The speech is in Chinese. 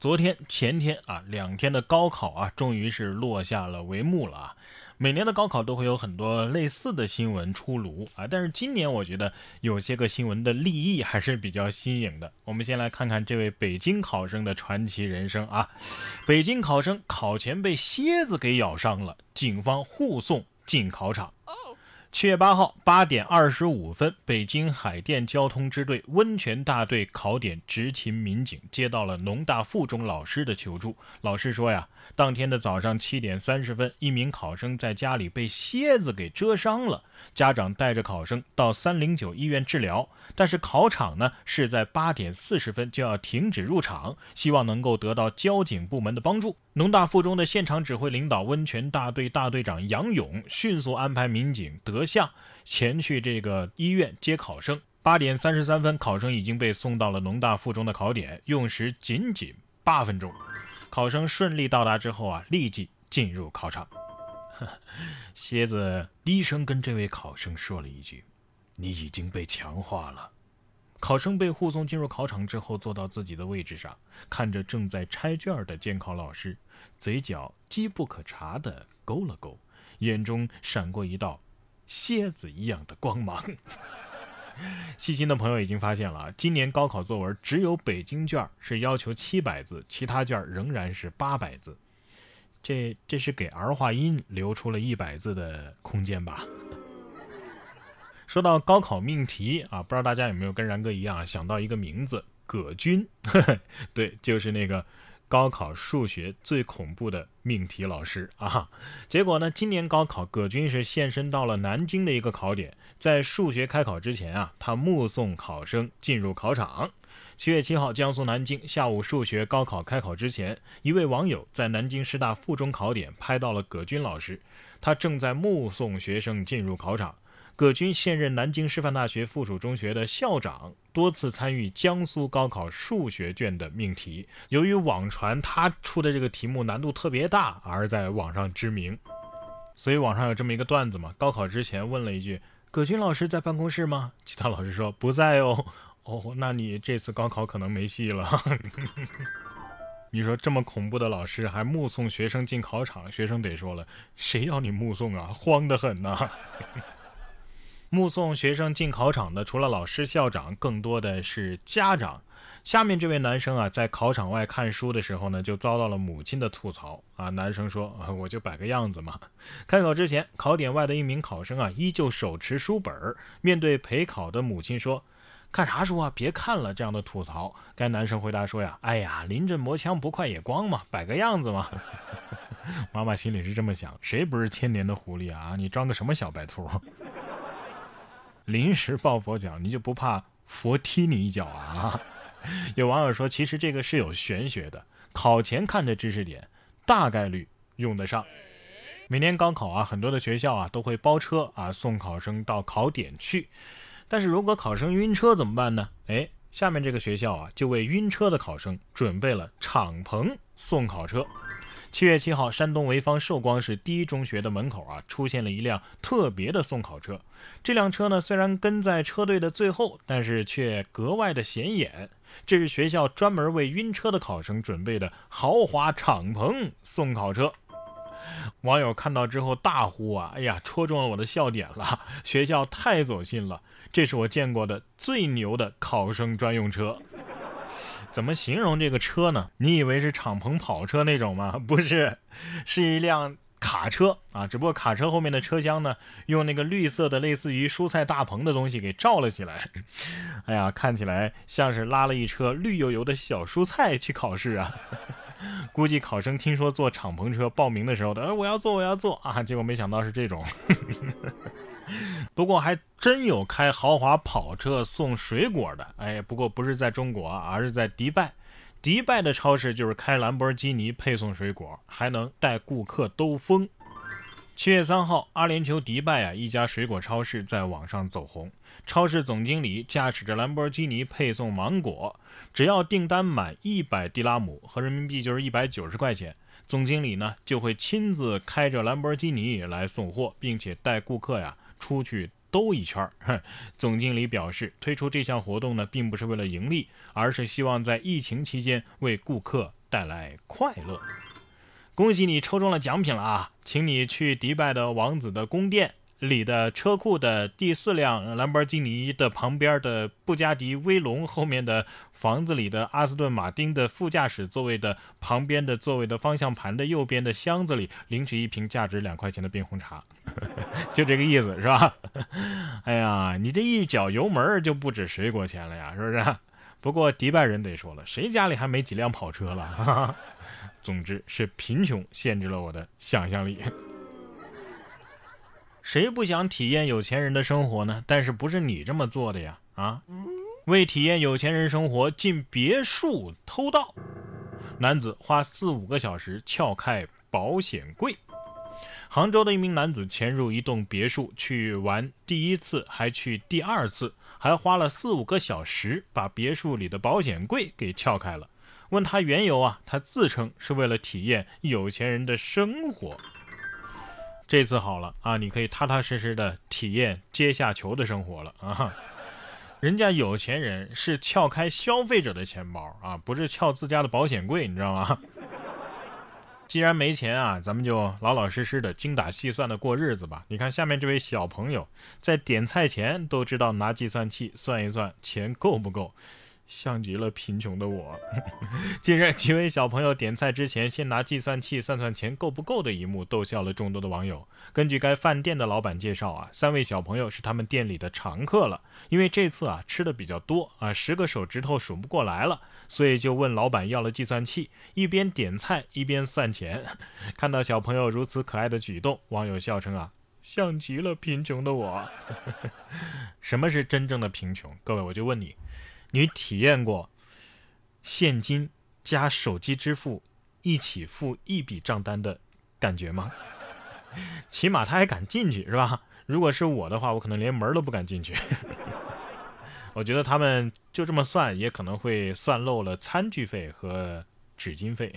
昨天、前天啊，两天的高考啊，终于是落下了帷幕了啊。每年的高考都会有很多类似的新闻出炉啊，但是今年我觉得有些个新闻的立意还是比较新颖的。我们先来看看这位北京考生的传奇人生啊。北京考生考前被蝎子给咬伤了，警方护送进考场。七月八号八点二十五分，北京海淀交通支队温泉大队考点执勤民警接到了农大附中老师的求助。老师说呀，当天的早上七点三十分，一名考生在家里被蝎子给蛰伤了，家长带着考生到三零九医院治疗，但是考场呢是在八点四十分就要停止入场，希望能够得到交警部门的帮助。农大附中的现场指挥领导温泉大队大队长杨勇迅速安排民警得德相前去这个医院接考生。八点三十三分，考生已经被送到了农大附中的考点，用时仅仅八分钟。考生顺利到达之后啊，立即进入考场。蝎子低声跟这位考生说了一句：“你已经被强化了。”考生被护送进入考场之后，坐到自己的位置上，看着正在拆卷的监考老师，嘴角机不可察地勾了勾，眼中闪过一道蝎子一样的光芒。细心的朋友已经发现了，今年高考作文只有北京卷是要求七百字，其他卷仍然是八百字。这这是给儿化音留出了一百字的空间吧？说到高考命题啊，不知道大家有没有跟然哥一样想到一个名字葛军？对，就是那个高考数学最恐怖的命题老师啊。结果呢，今年高考葛军是现身到了南京的一个考点，在数学开考之前啊，他目送考生进入考场。七月七号，江苏南京下午数学高考开考之前，一位网友在南京师大附中考点拍到了葛军老师，他正在目送学生进入考场。葛军现任南京师范大学附属中学的校长，多次参与江苏高考数学卷的命题。由于网传他出的这个题目难度特别大，而在网上知名。所以网上有这么一个段子嘛：高考之前问了一句：“葛军老师在办公室吗？”其他老师说不在哦。哦，那你这次高考可能没戏了。你说这么恐怖的老师还目送学生进考场，学生得说了：“谁要你目送啊？慌得很呐！”目送学生进考场的，除了老师、校长，更多的是家长。下面这位男生啊，在考场外看书的时候呢，就遭到了母亲的吐槽啊。男生说：“啊，我就摆个样子嘛。”开考之前，考点外的一名考生啊，依旧手持书本，面对陪考的母亲说：“看啥书啊？别看了。”这样的吐槽，该男生回答说：“呀，哎呀，临阵磨枪不快也光嘛，摆个样子嘛。” 妈妈心里是这么想：谁不是千年的狐狸啊？你装个什么小白兔？临时抱佛脚，你就不怕佛踢你一脚啊？有网友说，其实这个是有玄学的。考前看的知识点，大概率用得上。每年高考啊，很多的学校啊都会包车啊送考生到考点去。但是如果考生晕车怎么办呢？哎，下面这个学校啊就为晕车的考生准备了敞篷送考车。七月七号，山东潍坊寿光市第一中学的门口啊，出现了一辆特别的送考车。这辆车呢，虽然跟在车队的最后，但是却格外的显眼。这是学校专门为晕车的考生准备的豪华敞篷送考车。网友看到之后大呼啊：“哎呀，戳中了我的笑点了！学校太走心了，这是我见过的最牛的考生专用车。”怎么形容这个车呢？你以为是敞篷跑车那种吗？不是，是一辆卡车啊！只不过卡车后面的车厢呢，用那个绿色的类似于蔬菜大棚的东西给罩了起来。哎呀，看起来像是拉了一车绿油油的小蔬菜去考试啊！估计考生听说坐敞篷车报名的时候的，呃，我要坐，我要坐啊！结果没想到是这种。不过还真有开豪华跑车送水果的，哎，不过不是在中国，而是在迪拜。迪拜的超市就是开兰博基尼配送水果，还能带顾客兜风。七月三号，阿联酋迪拜啊，一家水果超市在网上走红。超市总经理驾驶着兰博基尼配送芒果，只要订单满一百迪拉姆，合人民币就是一百九十块钱。总经理呢就会亲自开着兰博基尼来送货，并且带顾客呀。出去兜一圈儿，总经理表示，推出这项活动呢，并不是为了盈利，而是希望在疫情期间为顾客带来快乐。恭喜你抽中了奖品了啊！请你去迪拜的王子的宫殿里的车库的第四辆兰博基尼的旁边的布加迪威龙后面的房子里的阿斯顿马丁的副驾驶座位的旁边的座位的方向盘的右边的箱子里领取一瓶价值两块钱的冰红茶，就这个意思是吧？哎呀，你这一脚油门就不止水果钱了呀，是不是？不过迪拜人得说了，谁家里还没几辆跑车了？总之是贫穷限制了我的想象力。谁不想体验有钱人的生活呢？但是不是你这么做的呀？啊，为体验有钱人生活，进别墅偷盗，男子花四五个小时撬开保险柜。杭州的一名男子潜入一栋别墅去玩，第一次还去第二次，还花了四五个小时把别墅里的保险柜给撬开了。问他缘由啊，他自称是为了体验有钱人的生活。这次好了啊，你可以踏踏实实的体验阶下囚的生活了啊！人家有钱人是撬开消费者的钱包啊，不是撬自家的保险柜，你知道吗？既然没钱啊，咱们就老老实实的精打细算的过日子吧。你看下面这位小朋友，在点菜前都知道拿计算器算一算钱够不够。像极了贫穷的我。近日，几位小朋友点菜之前先拿计算器算算钱够不够的一幕，逗笑了众多的网友。根据该饭店的老板介绍啊，三位小朋友是他们店里的常客了，因为这次啊吃的比较多啊，十个手指头数不过来了，所以就问老板要了计算器，一边点菜一边算钱。看到小朋友如此可爱的举动，网友笑称啊，像极了贫穷的我。什么是真正的贫穷？各位，我就问你。你体验过现金加手机支付一起付一笔账单的感觉吗？起码他还敢进去是吧？如果是我的话，我可能连门都不敢进去。我觉得他们就这么算，也可能会算漏了餐具费和纸巾费。